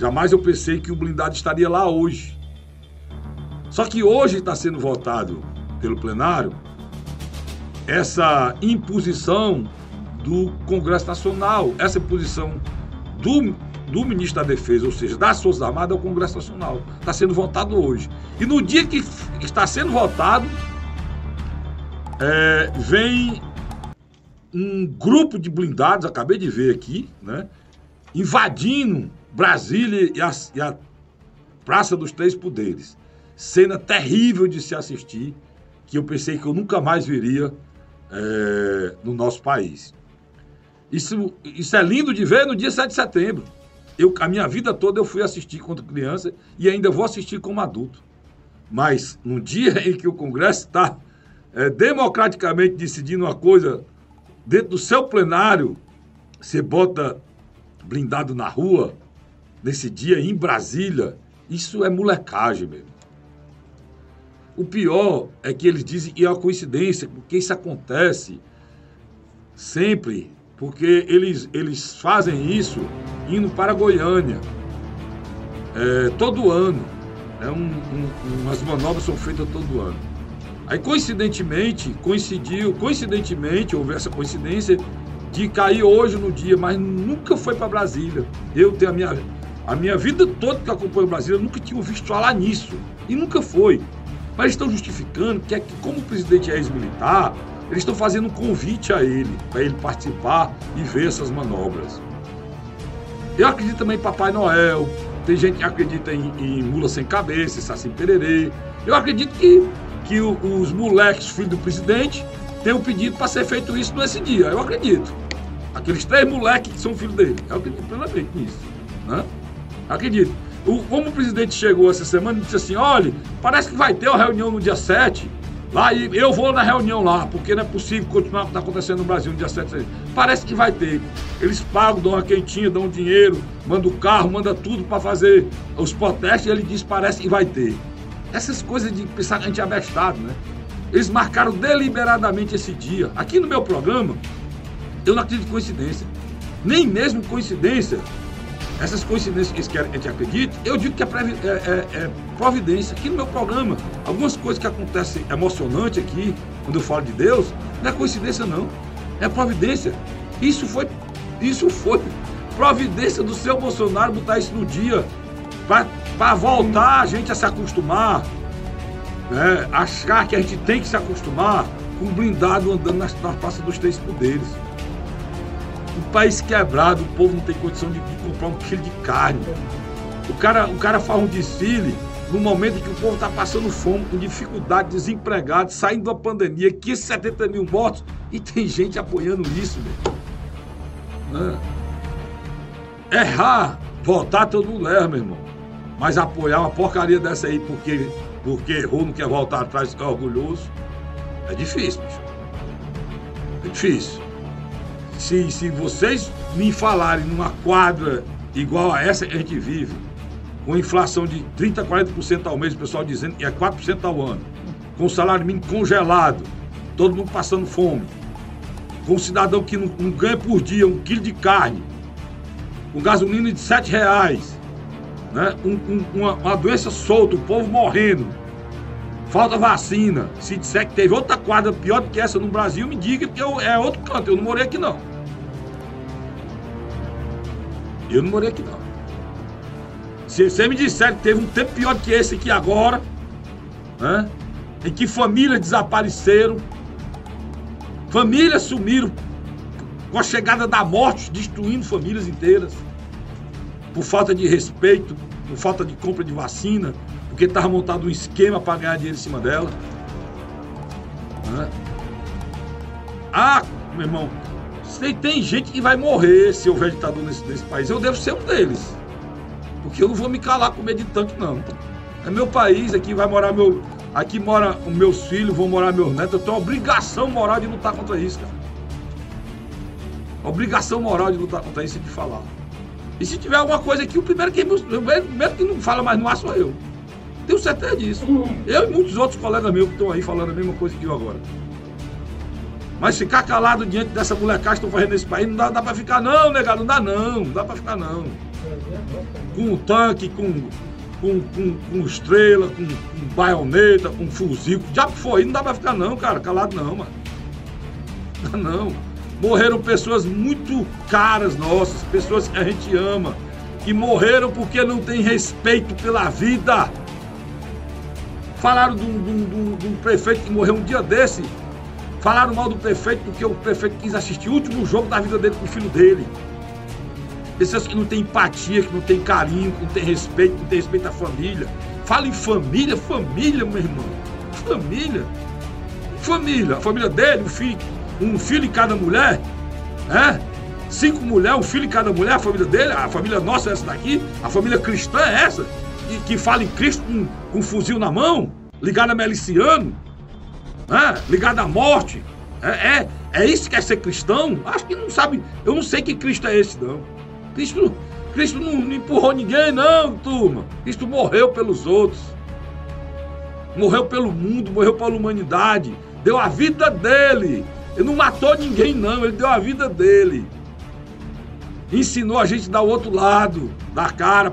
Jamais eu pensei que o blindado estaria lá hoje. Só que hoje está sendo votado pelo plenário essa imposição do Congresso Nacional, essa imposição do, do ministro da Defesa, ou seja, das Forças Armadas ao Congresso Nacional. Está sendo votado hoje. E no dia que está sendo votado, é, vem um grupo de blindados, acabei de ver aqui, né, invadindo Brasília e a, e a Praça dos Três Poderes. Cena terrível de se assistir, que eu pensei que eu nunca mais viria é, no nosso país. Isso, isso é lindo de ver no dia 7 de setembro. Eu, a minha vida toda eu fui assistir quando criança e ainda vou assistir como adulto. Mas no dia em que o Congresso está é, democraticamente decidindo uma coisa dentro do seu plenário, você bota blindado na rua, nesse dia em Brasília, isso é molecagem mesmo. O pior é que eles dizem que é uma coincidência, porque isso acontece sempre, porque eles, eles fazem isso indo para Goiânia é, todo ano. É um, um, umas manobras são feitas todo ano. Aí, coincidentemente, coincidiu, coincidentemente, houve essa coincidência de cair hoje no dia, mas nunca foi para Brasília. Eu tenho a minha, a minha vida toda que acompanho Brasília, eu nunca tinha visto falar nisso. E nunca foi. Mas estão justificando que é que, como o presidente é ex-militar, eles estão fazendo um convite a ele, para ele participar e ver essas manobras. Eu acredito também em Papai Noel, tem gente que acredita em, em mula sem cabeça, Saci Pererê. Eu acredito que, que o, os moleques, filhos do presidente, tenham pedido para ser feito isso nesse dia. Eu acredito. Aqueles três moleques que são filhos dele. Eu acredito plenamente nisso. Né? Acredito. O, como o presidente chegou essa semana e disse assim: olha, parece que vai ter uma reunião no dia 7. Lá e eu vou na reunião lá, porque não é possível continuar o que está acontecendo no Brasil no dia 7. Parece que vai ter. Eles pagam, dão uma quentinha, dão dinheiro, mandam o carro, manda tudo para fazer os protestos e ele diz: parece que vai ter. Essas coisas de pensar que a gente é abestado, né? Eles marcaram deliberadamente esse dia. Aqui no meu programa, eu não acredito em coincidência. Nem mesmo coincidência essas coincidências que a gente acredite, eu digo que é, é, é, é, providência. Aqui no meu programa, algumas coisas que acontecem emocionantes aqui, quando eu falo de Deus, não é coincidência não, é providência. Isso foi, isso foi providência do seu Bolsonaro botar isso no dia, para voltar a gente a se acostumar, né? achar que a gente tem que se acostumar com um blindado andando nas, nas praças dos três poderes. O país quebrado, o povo não tem condição de, de comprar um quilo de carne. O cara, o cara faz um desfile no momento que o povo está passando fome, com dificuldade, desempregado, saindo da pandemia, 570 mil mortos, e tem gente apoiando isso, meu. É. Errar, voltar todo erra, meu irmão. Mas apoiar uma porcaria dessa aí porque, porque errou, não quer voltar atrás, ficar orgulhoso, é difícil, bicho. É difícil se, se vocês me falarem numa quadra igual a essa que a gente vive, com inflação de 30%, 40% ao mês, o pessoal dizendo que é 4% ao ano, com salário mínimo congelado, todo mundo passando fome, com um cidadão que não, não ganha por dia um quilo de carne, com gasolina de 7 reais, né? Um, um, uma, uma doença solta, o povo morrendo, falta vacina. Se disser que teve outra quadra pior do que essa no Brasil, me diga, porque eu, é outro canto, eu não morei aqui não. Eu não morei aqui não. Se você me disser que teve um tempo pior que esse aqui agora, né? em que famílias desapareceram, famílias sumiram com a chegada da morte, destruindo famílias inteiras, por falta de respeito, por falta de compra de vacina, porque estava montado um esquema para ganhar dinheiro em cima dela. Né? Ah, meu irmão, tem, tem gente que vai morrer se houver ditador nesse, nesse país. Eu devo ser um deles. Porque eu não vou me calar com medo de tanto, não. É meu país, aqui vai morar meu. Aqui mora os meus filhos, vão morar meus netos. Eu tenho obrigação moral de lutar contra isso, cara. Obrigação moral de lutar contra isso e de falar. E se tiver alguma coisa aqui, o primeiro que, o primeiro que não fala mais no ar sou eu. Tenho certeza disso. Eu e muitos outros colegas meus que estão aí falando a mesma coisa que eu agora. Mas ficar calado diante dessa molecagem que estão fazendo nesse país, não dá, dá para ficar não, negado, não dá não, não dá para ficar não. Com tanque, com, com, com, com estrela, com, com baioneta, com fuzil. Já foi, não dá pra ficar não, cara, calado não, mano. Não. Morreram pessoas muito caras nossas, pessoas que a gente ama, que morreram porque não tem respeito pela vida. Falaram de um, um, um, prefeito que morreu um dia desse. Falaram mal do prefeito porque o prefeito quis assistir o último jogo da vida dele com o filho dele. Pessoas que não têm empatia, que não têm carinho, que não têm respeito, que não têm respeito à família. Fala em família, família, meu irmão. Família. Família. A família dele, o filho, um filho em cada mulher. É? Cinco mulheres, um filho em cada mulher, a família dele, a família nossa é essa daqui, a família cristã é essa que, que fala em Cristo com, com um fuzil na mão, ligado a miliciano, né? ligado à morte. É, é, é isso que é ser cristão? Acho que não sabe. Eu não sei que Cristo é esse, não. Cristo, Cristo não, não empurrou ninguém, não, turma. Cristo morreu pelos outros. Morreu pelo mundo, morreu pela humanidade. Deu a vida dele. Ele não matou ninguém, não. Ele deu a vida dele. Ensinou a gente dar o outro lado da cara.